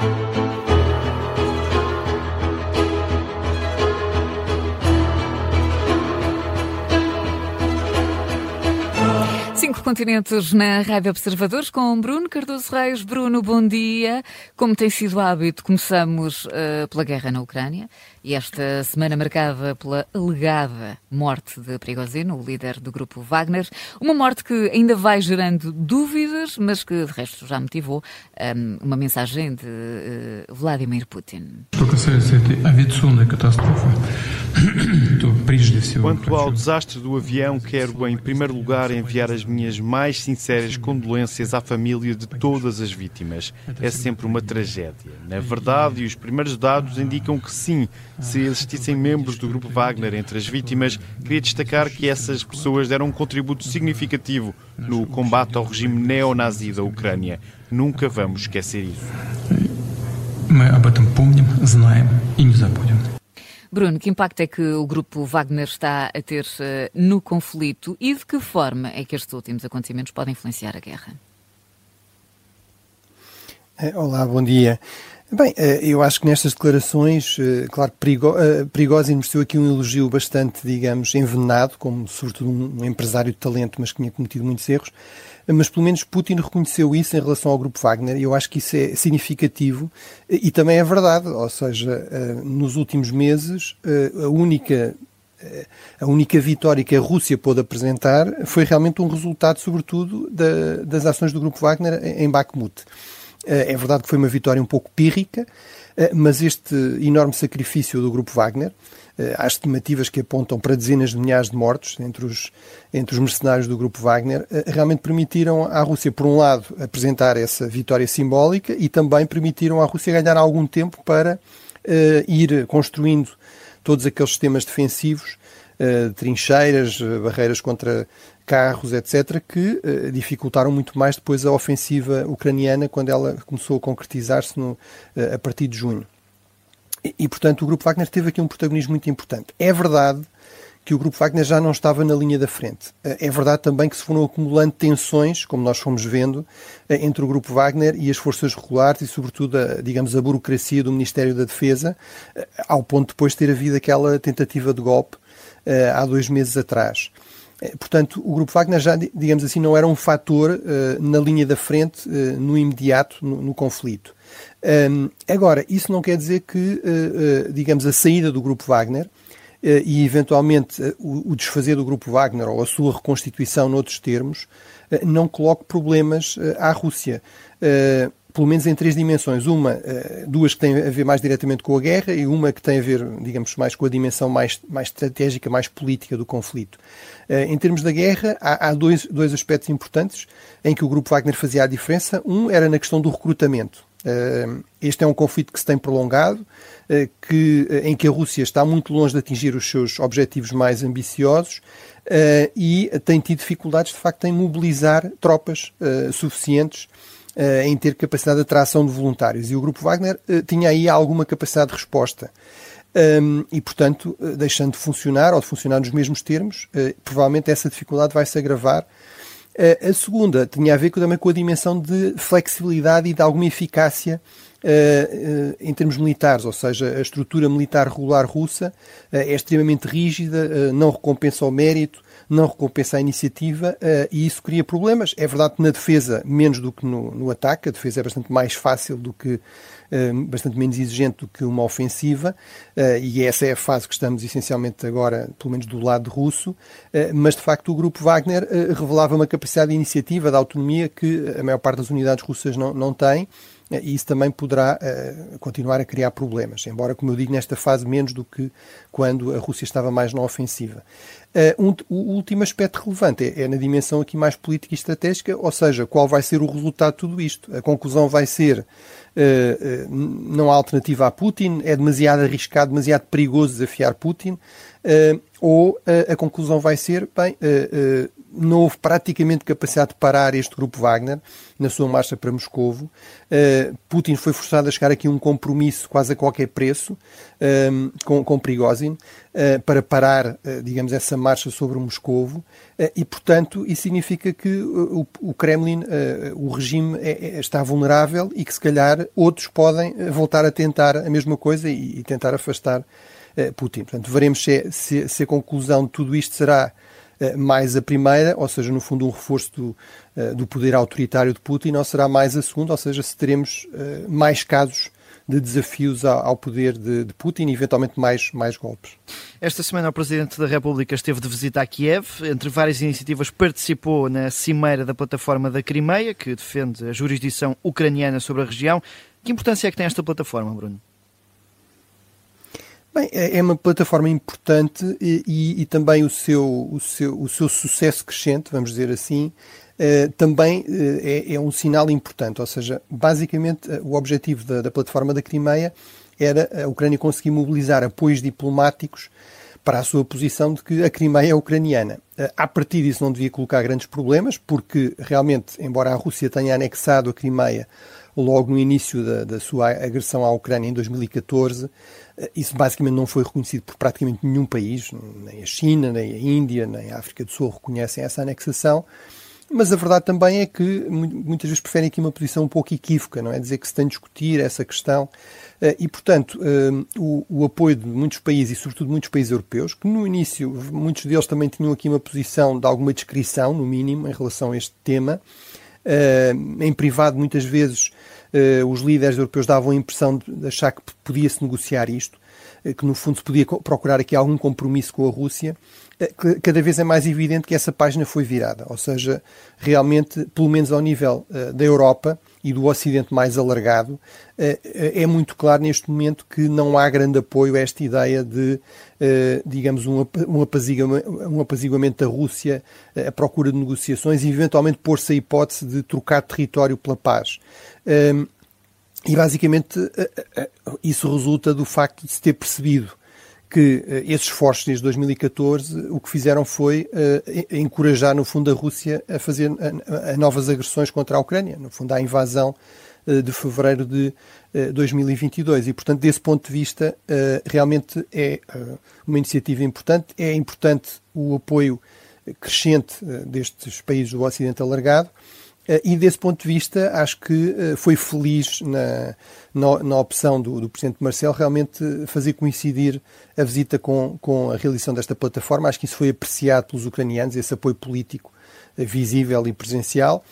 Cinco continentes na Rádio Observadores com Bruno Cardoso Reis. Bruno, bom dia. Como tem sido hábito, começamos uh, pela guerra na Ucrânia e esta semana marcada pela alegada morte de Prigozhin, o líder do grupo Wagner. Uma morte que ainda vai gerando dúvidas, mas que de resto já motivou um, ehm, uma mensagem de uh, Vladimir Putin. Что касается этой авиационной катастрофы, Quanto ao desastre do avião, quero em primeiro lugar enviar as minhas mais sinceras condolências à família de todas as vítimas. É sempre uma tragédia. Na verdade, os primeiros dados indicam que sim, se existissem membros do grupo Wagner entre as vítimas, queria destacar que essas pessoas deram um contributo significativo no combate ao regime neonazi da Ucrânia. Nunca vamos esquecer isso. Мы об этом помним, знаем и не забудем. Bruno, que impacto é que o grupo Wagner está a ter uh, no conflito e de que forma é que estes últimos acontecimentos podem influenciar a guerra? Eh, olá, bom dia. Bem, eh, eu acho que nestas declarações, claro, Prigozhin mereceu aqui um elogio bastante, digamos, envenenado, como sobretudo um empresário de talento, mas que tinha cometido muitos erros mas pelo menos Putin reconheceu isso em relação ao grupo Wagner e eu acho que isso é significativo e também é verdade, ou seja, eh, nos últimos meses eh, a única eh, a única vitória que a Rússia pôde apresentar foi realmente um resultado, sobretudo, da, das ações do grupo Wagner em Bakhmut. É verdade que foi uma vitória um pouco pírrica, mas este enorme sacrifício do grupo Wagner, eh, há estimativas que apontam para dezenas de milhares de mortos entre os, entre os mercenários do grupo Wagner, eh, realmente permitiram à Rússia, por um lado, apresentar essa vitória simbólica e também permitiram à Rússia ganhar algum tempo para uh, ir construindo todos aqueles sistemas defensivos, uh, trincheiras, barreiras contra carros, etc., que uh, dificultaram muito mais depois a ofensiva ucraniana quando ela começou a concretizar-se a partir de junho. E, e, portanto, o Grupo Wagner teve aqui um protagonismo muito importante. É verdade que o Grupo Wagner já não estava na linha da frente. Eh, é verdade também que se foram acumulando tensões, como nós fomos vendo, entre o Grupo Wagner e as forças regulares e, sobretudo, a, digamos, a burocracia do Ministério da Defesa, ao ponto de depois ter havido aquela tentativa de golpe há dois meses atrás. Portanto, o Grupo Wagner já, digamos assim, não era um fator na linha da frente, no imediato, no, no conflito. Um, agora, isso não quer dizer que, uh, uh, digamos, a saída do grupo Wagner uh, e, eventualmente, o, o, desfazer do grupo Wagner ou a sua reconstituição noutros termos não coloque problemas à Rússia. Pelo menos em três dimensões. Uma, duas que têm a ver mais diretamente com a guerra e uma que tem a ver, digamos, mais com a dimensão mais, mais estratégica, mais política do conflito. em termos da guerra, há, há dois, dois aspectos importantes em que o grupo Wagner fazia a diferença. Um era na questão do recrutamento. Eh, este é um conflito que se tem prolongado, eh, que, eh, em que a Rússia está muito longe de atingir os seus objetivos mais ambiciosos e tem tido dificuldades, de facto, em mobilizar tropas suficientes em ter capacidade de atração de voluntários. E o Grupo Wagner tinha aí alguma capacidade de resposta. Um, e, portanto, deixando de funcionar ou de funcionar nos mesmos termos, uh, provavelmente essa dificuldade vai se agravar a segunda tinha a ver também com a dimensão de flexibilidade e de alguma eficácia Uh, uh, em termos militares, ou seja, a estrutura militar regular russa uh, é extremamente rígida, não recompensa o mérito, não recompensa a iniciativa e isso cria problemas. É verdade que na defesa, menos do que no, no ataque, a defesa é bastante mais fácil do que eh, bastante menos exigente do que uma ofensiva, eh, e essa é a fase que estamos essencialmente agora, pelo menos do lado russo, mas de facto o grupo Wagner revelava uma capacidade de iniciativa, de autonomia que a maior parte das unidades russas não, não tem, e isso também poderá uh, continuar a criar problemas, embora, como eu digo, nesta fase menos do que quando a Rússia estava mais na ofensiva. Uh, um, o último aspecto relevante é, é, na dimensão aqui mais política e estratégica, ou seja, qual vai ser o resultado de tudo isto. A conclusão vai ser uh, não há alternativa a Putin, é demasiado arriscado, demasiado perigoso desafiar Putin, ou a conclusão vai ser, bem, não houve praticamente capacidade de parar este grupo Wagner na sua marcha para Moscovo. Uh, Putin foi forçado a chegar aqui a um compromisso quase a qualquer preço uh, com, com Prigozhin uh, para parar, digamos, essa marcha sobre Moscovo e, portanto, isso significa que o, o Kremlin, o regime é, é, está vulnerável e que, se calhar, outros podem voltar a tentar a mesma coisa e, e tentar afastar Putin. Portanto, veremos se, se, se a conclusão de tudo isto será eh, mais a primeira, ou seja, no fundo um reforço do, eh, do poder autoritário de Putin, ou será mais a segunda, ou seja, se teremos eh, mais casos de desafios ao poder de, de, Putin e eventualmente mais, mais golpes. Esta semana o Presidente da República esteve de visita a Kiev. Entre várias iniciativas participou na cimeira da plataforma da Crimeia, que defende a jurisdição ucraniana sobre a região. Que importância é que tem esta plataforma, Bruno? Bem, é, é uma plataforma importante e, e, e, também o seu, o, seu, o seu sucesso crescente, vamos dizer assim, eh, também eh, é, é, um sinal importante. Ou seja, basicamente, eh, o objetivo da, da, plataforma da Crimeia era a Ucrânia conseguir mobilizar apoios diplomáticos para a sua posição de que a Crimeia é ucraniana. A partir disso não devia colocar grandes problemas, porque realmente, embora a Rússia tenha anexado a Crimeia logo no início da, da sua agressão à Ucrânia em 2014, isso basicamente não foi reconhecido por praticamente nenhum país, nem a China, nem a Índia, nem a África do Sul reconhecem essa anexação. Mas a verdade também é que muitas vezes preferem aqui uma posição um pouco equívoca, não é? Dizer que se tem de discutir essa questão. Eh, e, portanto, eh, o, apoio de muitos países, e sobretudo muitos países europeus, que no início muitos deles também tinham aqui uma posição de alguma descrição, no mínimo, em relação a este tema, eh, em privado, muitas vezes, os líderes europeus davam a impressão de achar que podia-se negociar isto, uh, que no fundo se podia procurar aqui algum compromisso com a Rússia. Uh, cada vez é mais evidente que essa página foi virada, ou seja, realmente, pelo menos ao nível da Europa, e do Ocidente mais alargado, é muito claro neste momento que não há grande apoio a esta ideia de, digamos, um apaziguamento da Rússia, a procura de negociações e eventualmente pôr-se a hipótese de trocar território pela paz. E basicamente isso resulta do facto de se ter percebido que esses esforços desde 2014 o que fizeram foi uh, encorajar, no fundo, a Rússia a fazer a, a novas agressões contra a Ucrânia, no fundo, à invasão uh, de fevereiro de uh, 2022. E, portanto, desse ponto de vista, realmente é uma iniciativa importante. É importante o apoio crescente destes países do Ocidente alargado. Eh, e desse ponto de vista, acho que eh, foi feliz na, na, na opção do, do, Presidente Marcelo realmente fazer coincidir a visita com, com a realização desta plataforma. Acho que isso foi apreciado pelos ucranianos, esse apoio político eh, visível e presencial.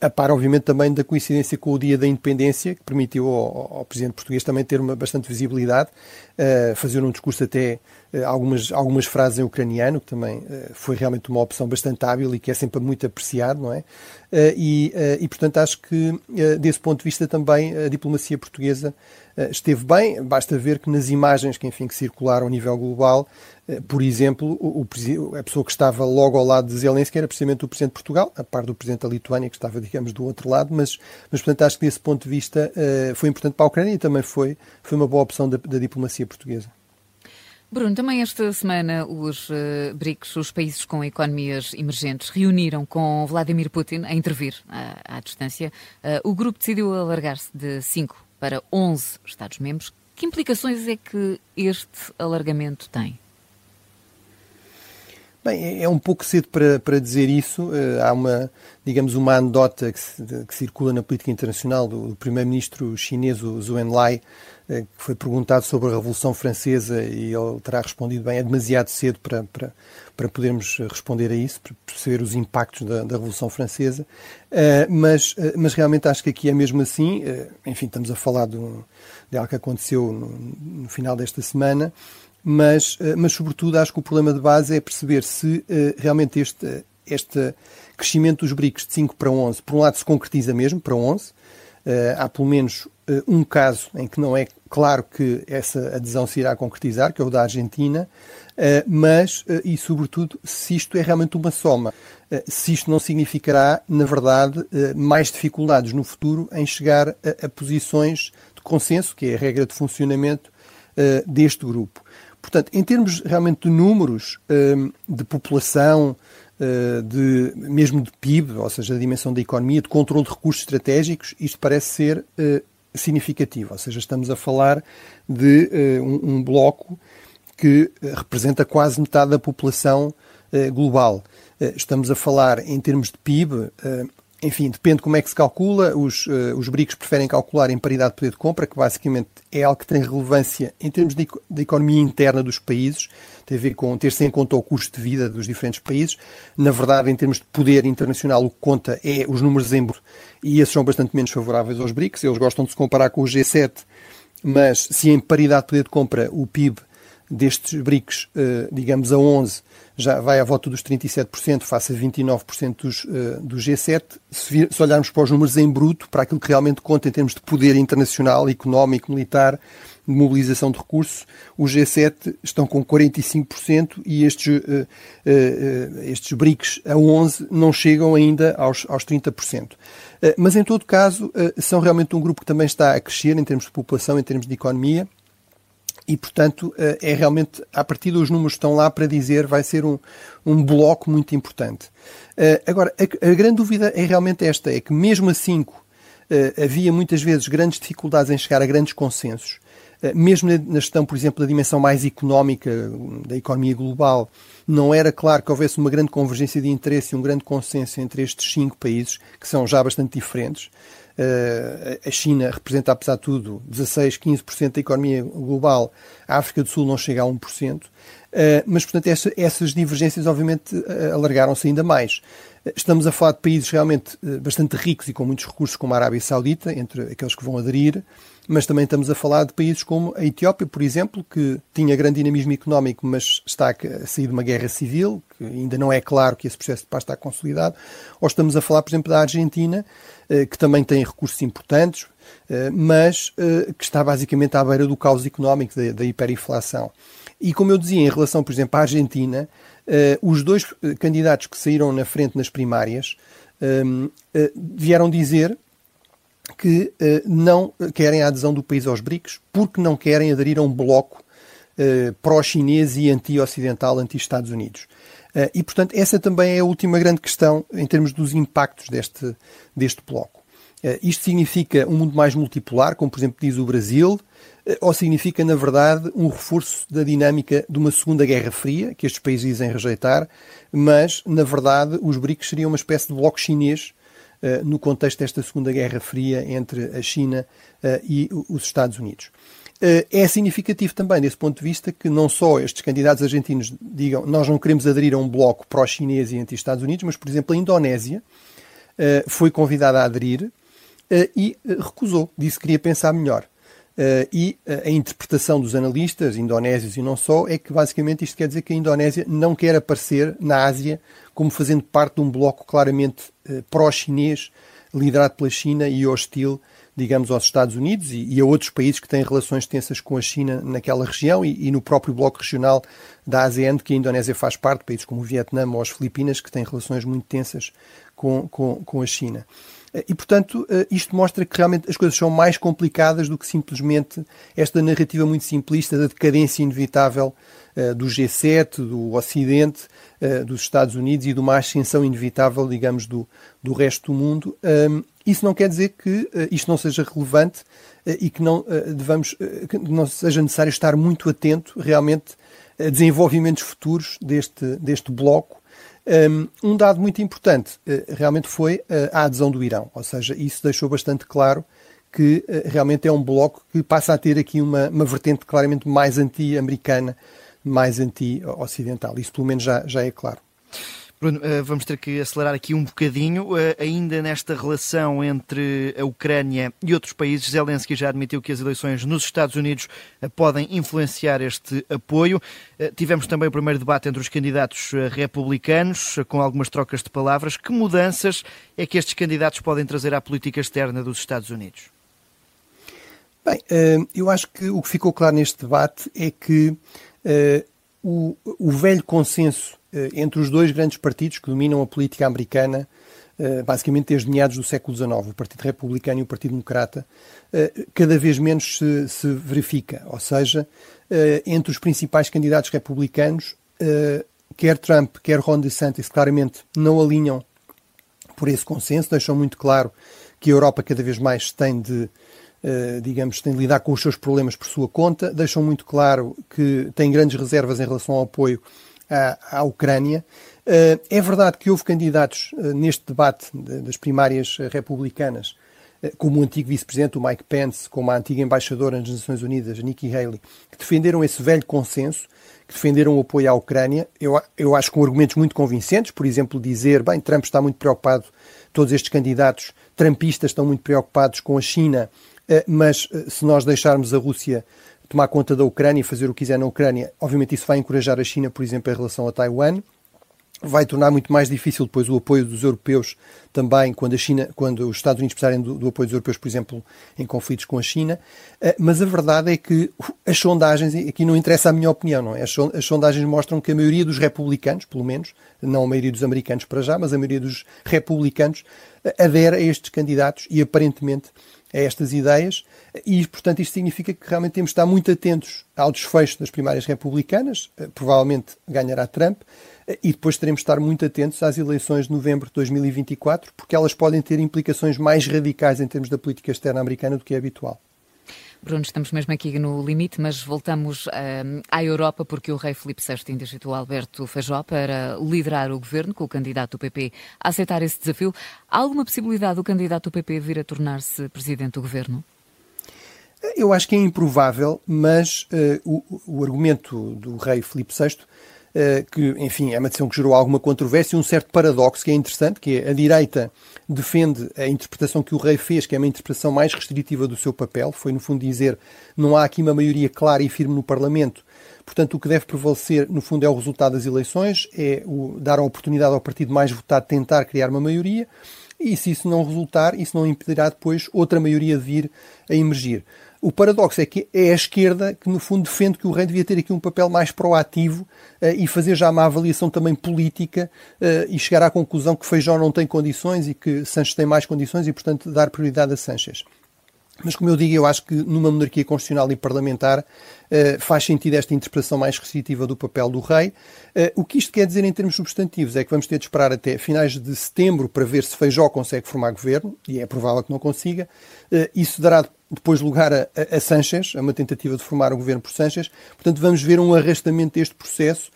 A par, obviamente, também da coincidência com o Dia da Independência, que permitiu ao, ao Presidente português também ter uma bastante visibilidade, uh, fazer um discurso até uh, algumas, algumas frases em ucraniano, que também uh, foi realmente uma opção bastante hábil e que é sempre muito apreciado, não é? e, e, portanto, acho que, desse ponto de vista, também a diplomacia portuguesa esteve bem. Basta ver que nas imagens que, enfim, que circularam a nível global, eh, por exemplo, o, o, a pessoa que estava logo ao lado de Zelensky era precisamente o Presidente de Portugal, a par do Presidente da Lituânia, que estava, digamos, do outro lado, mas, mas portanto, acho que desse ponto de vista uh, foi importante para a Ucrânia e também foi, foi uma boa opção da, da diplomacia portuguesa. Bruno, também esta semana os uh, BRICS, os países com economias emergentes, reuniram com Vladimir Putin a intervir à, à distância. Uh, o grupo decidiu alargar-se de 5 para 11 Estados-membros. Que implicações é que este alargamento tem? Bem, é, é um pouco cedo para, para dizer isso. Uh, há uma, digamos, uma anedota que, que circula na política internacional do, do primeiro-ministro chinês, o Zhou Enlai, uh, que foi perguntado sobre a Revolução Francesa e ele terá respondido bem, é demasiado cedo para, para, para podermos responder a isso, para perceber os impactos da, da Revolução Francesa, uh, mas, mas realmente acho que aqui é mesmo assim, enfim, estamos a falar de, um, de algo que aconteceu no, no final desta semana, mas, eh, mas sobretudo acho que o problema de base é perceber se uh, realmente este, este crescimento dos BRICS de 5 para 11, por um lado se concretiza mesmo para 11, uh, há pelo menos um caso em que não é claro que essa adesão se irá concretizar, que é o da Argentina, mas, e sobretudo, se isto é realmente uma soma, se isto não significará, na verdade, mais dificuldades no futuro em chegar a, a posições de consenso, que é a regra de funcionamento deste grupo. Portanto, em termos realmente de números hum, de população, de, mesmo de PIB, ou seja, a dimensão da economia, de controle de recursos estratégicos, isto parece ser significativo. Ou seja, estamos a falar de um bloco que representa quase metade da população global. Estamos a falar, em termos de PIB, enfim, depende como é que se calcula. Os, uh, os BRICS preferem calcular em paridade de poder de compra, que basicamente é algo que tem relevância em termos de, de economia interna dos países, tem a ver com ter-se em conta o custo de vida dos diferentes países. Na verdade, em termos de poder internacional, o que conta é os números em e esses são bastante menos favoráveis aos BRICS. Eles gostam de se comparar com o G7, mas se em paridade de poder de compra o PIB destes BRICS, uh, digamos, a 11 já vai à volta dos 37%, face a 29% dos, uh, do G7. Se, olharmos para os números em bruto, para aquilo que realmente conta em termos de poder internacional, económico, militar, de mobilização de recursos, os G7 estão com 45% e estes, uh, estes BRICS a 11 não chegam ainda aos, aos 30%. mas, em todo caso, são realmente um grupo que também está a crescer em termos de população, em termos de economia, e, portanto, eh, é realmente, a partir dos números que estão lá para dizer, vai ser um, um bloco muito importante. Eh, agora, a, a grande dúvida é realmente esta, é que mesmo assim havia muitas vezes grandes dificuldades em chegar a grandes consensos, mesmo na gestão, por exemplo, da dimensão mais económica da economia global, não era claro que houvesse uma grande convergência de interesse e um grande consenso entre estes cinco países, que são já bastante diferentes. Uh, a China representa, apesar de tudo, 16, 15% da economia global, a África do Sul não chega a 1%, uh, eh, mas, portanto, essa, essas divergências, obviamente, uh, alargaram-se ainda mais. Estamos a falar de países realmente bastante ricos e com muitos recursos, como a Arábia Saudita, entre aqueles que vão aderir, mas também estamos a falar de países como a Etiópia, por exemplo, que tinha grande dinamismo económico, mas está a sair de uma guerra civil, que ainda não é claro que esse processo de paz está consolidado, ou estamos a falar, por exemplo, da Argentina, eh, que também tem recursos importantes, eh, mas eh, que está basicamente à beira do caos económico, da, hiperinflação. E como eu dizia, em relação, por exemplo, à Argentina, os dois candidatos que saíram na frente nas primárias vieram dizer que não querem a adesão do país aos BRICS porque não querem aderir a um bloco pró-chinês e anti-ocidental, anti-Estados Unidos. E, portanto, essa também é a última grande questão em termos dos impactos deste, deste bloco. Isto significa um mundo mais multipolar, como, por exemplo, diz o Brasil, ou significa, na verdade, um reforço da dinâmica de uma Segunda Guerra Fria, que estes países dizem rejeitar, mas, na verdade, os BRICS seriam uma espécie de bloco chinês no contexto desta Segunda Guerra Fria entre a China e os Estados Unidos. Eh, é significativo também, desse ponto de vista, que não só estes candidatos argentinos digam nós não queremos aderir a um bloco pró-chinês e anti-Estados Unidos, mas, por exemplo, a Indonésia eh, foi convidada a aderir eh, e recusou, disse que queria pensar melhor. E a interpretação dos analistas indonésios e não só é que basicamente isto quer dizer que a Indonésia não quer aparecer na Ásia como fazendo parte de um bloco claramente pró-chinês, liderado pela China e hostil digamos, aos Estados Unidos e, e, a outros países que têm relações tensas com a China naquela região e, e, no próprio bloco regional da ASEAN, que a Indonésia faz parte, países como o Vietnã ou as Filipinas, que têm relações muito tensas com, com, com a China. Eh, e, portanto, eh, isto mostra que realmente as coisas são mais complicadas do que simplesmente esta narrativa muito simplista da decadência inevitável eh, do G7, do Ocidente, dos Estados Unidos e de uma ascensão inevitável, digamos, do, do resto do mundo. Isso não quer dizer que isto não seja relevante e que não, devamos, que não seja necessário estar muito atento realmente a desenvolvimentos futuros deste, deste bloco. Um, um dado muito importante realmente foi a adesão do Irão, ou seja, isso deixou bastante claro que realmente é um bloco que passa a ter aqui uma, uma vertente claramente mais anti-americana, mais anti-ocidental. Isso pelo menos já, já é claro. Bruno, eh, vamos ter que acelerar aqui um bocadinho. Eh, ainda nesta relação entre a Ucrânia e outros países, Zelensky já admitiu que as eleições nos Estados Unidos eh, podem influenciar este apoio. Tivemos também o primeiro debate entre os candidatos republicanos, com algumas trocas de palavras. Que mudanças é que estes candidatos podem trazer à política externa dos Estados Unidos? Bem, eu acho que o que ficou claro neste debate é que o, velho consenso entre os dois grandes partidos que dominam a política americana, eh, basicamente desde meados do século XIX, o Partido Republicano e o Partido Democrata, eh, cada vez menos se, se verifica. Ou seja, entre os principais candidatos republicanos, quer Trump, quer Ron DeSantis, claramente não alinham por esse consenso, deixam muito claro que a Europa cada vez mais tem de, digamos, tem de lidar com os seus problemas por sua conta, deixam muito claro que têm grandes reservas em relação ao apoio à, à Ucrânia. Uh, é verdade que houve candidatos uh, neste debate de, das primárias republicanas como o antigo vice-presidente, o Mike Pence, como a antiga embaixadora nas Nações Unidas, Nikki Haley, que defenderam esse velho consenso, que defenderam o apoio à Ucrânia, eu, eu acho com argumentos muito convincentes, por exemplo, dizer, bem, Trump está muito preocupado, todos estes candidatos trumpistas estão muito preocupados com a China, eh, mas eh, se nós deixarmos a Rússia tomar conta da Ucrânia e fazer o que quiser na Ucrânia, obviamente isso vai encorajar a China, por exemplo, em relação a Taiwan vai tornar muito mais difícil depois o apoio dos europeus também quando a China, quando os Estados Unidos precisarem do, do apoio dos europeus, por exemplo, em conflitos com a China. Uh, mas a verdade é que as sondagens, aqui não interessa a minha opinião, não é? As, sondagens mostram que a maioria dos republicanos, pelo menos, não a maioria dos americanos para já, mas a maioria dos republicanos uh, adere a estes candidatos e aparentemente a estas ideias e, portanto, isto significa que realmente temos de estar muito atentos ao desfecho das primárias republicanas, uh, provavelmente ganhará Trump, e depois teremos de estar muito atentos às eleições de novembro de 2024, porque elas podem ter implicações mais radicais em termos da política externa americana do que é habitual. Bruno, estamos mesmo aqui no limite, mas voltamos uh, à Europa porque o rei Filipe VI indigitou Alberto Feijó para liderar o governo, com o candidato do PP a aceitar esse desafio. Há alguma possibilidade do candidato do PP vir a tornar-se presidente do governo? Eu acho que é improvável, mas uh, o, o, argumento do rei Filipe VI eh, que, enfim, é uma decisão que gerou alguma controvérsia e um certo paradoxo que é interessante, que é a direita defende a interpretação que o rei fez, que é uma interpretação mais restritiva do seu papel, foi no fundo dizer não há aqui uma maioria clara e firme no Parlamento, portanto o que deve prevalecer no fundo é o resultado das eleições, é o, dar a oportunidade ao partido mais votado tentar criar uma maioria, e se isso não resultar, isso não impedirá depois outra maioria de vir a emergir. O paradoxo é que é a esquerda que, no fundo, defende que o rei devia ter aqui um papel mais proativo uh, e fazer já uma avaliação também política uh, e chegar à conclusão que Feijó não tem condições e que Sanches tem mais condições e, portanto, dar prioridade a Sanches. Mas, como eu digo, eu acho que numa monarquia constitucional e parlamentar uh, faz sentido esta interpretação mais restritiva do papel do rei. Uh, o que isto quer dizer em termos substantivos é que vamos ter de esperar até finais de setembro para ver se Feijó consegue formar governo, e é provável que não consiga. Uh, isso dará depois lugar a, a, Sanchez, a uma tentativa de formar o governo por Sanchez. Portanto, vamos ver um arrastamento deste processo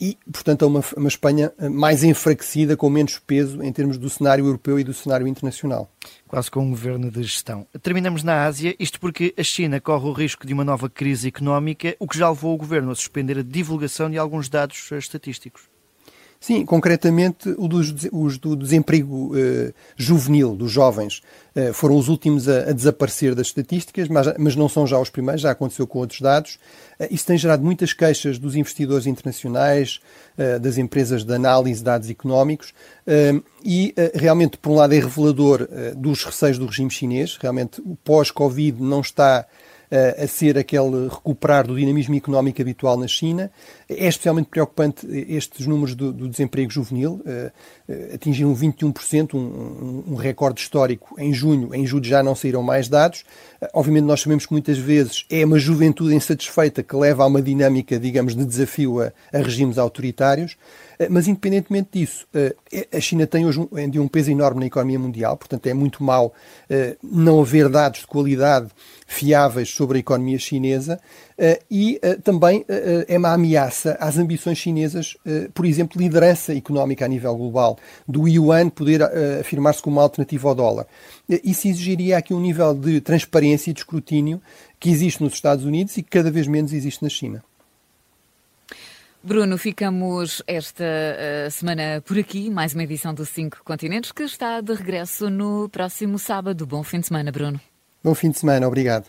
e, portanto, a uma, uma Espanha eh, mais enfraquecida, com menos peso em termos do cenário europeu e do cenário internacional. Quase com um governo de gestão. Terminamos na Ásia, isto porque a China corre o risco de uma nova crise económica, o que já levou o governo a suspender a divulgação de alguns dados eh, estatísticos. Sim, concretamente os do desemprego uh, juvenil, dos jovens, uh, foram os últimos a, a, desaparecer das estatísticas, mas, mas não são já os primeiros, já aconteceu com outros dados. Uh, isso tem gerado muitas queixas dos investidores internacionais, das empresas de análise de dados económicos, e realmente, por um lado, é revelador dos receios do regime chinês. Realmente, o pós-Covid não está a ser aquele recuperar do dinamismo económico habitual na China. É especialmente preocupante estes números do, do desemprego juvenil, atingiram 21%, um, um, recorde histórico em junho. Em julho já não saíram mais dados. Obviamente, nós sabemos que muitas vezes é uma juventude insatisfeita que leva a uma dinâmica, digamos, de desafio a, a regimes autoritários. Mas, independentemente disso, a China tem hoje um, um peso enorme na economia mundial, portanto, é muito mau não haver dados de qualidade fiáveis sobre a economia chinesa e também é uma ameaça às ambições chinesas, por exemplo, liderança económica a nível global, do yuan poder afirmar-se como uma alternativa ao dólar. Isso exigiria aqui um nível de transparência e de escrutínio que existe nos Estados Unidos e que cada vez menos existe na China. Bruno, ficamos esta uh, semana por aqui, mais uma edição dos Cinco Continentes, que está de regresso no próximo sábado. Bom fim de semana, Bruno. Bom fim de semana, obrigado.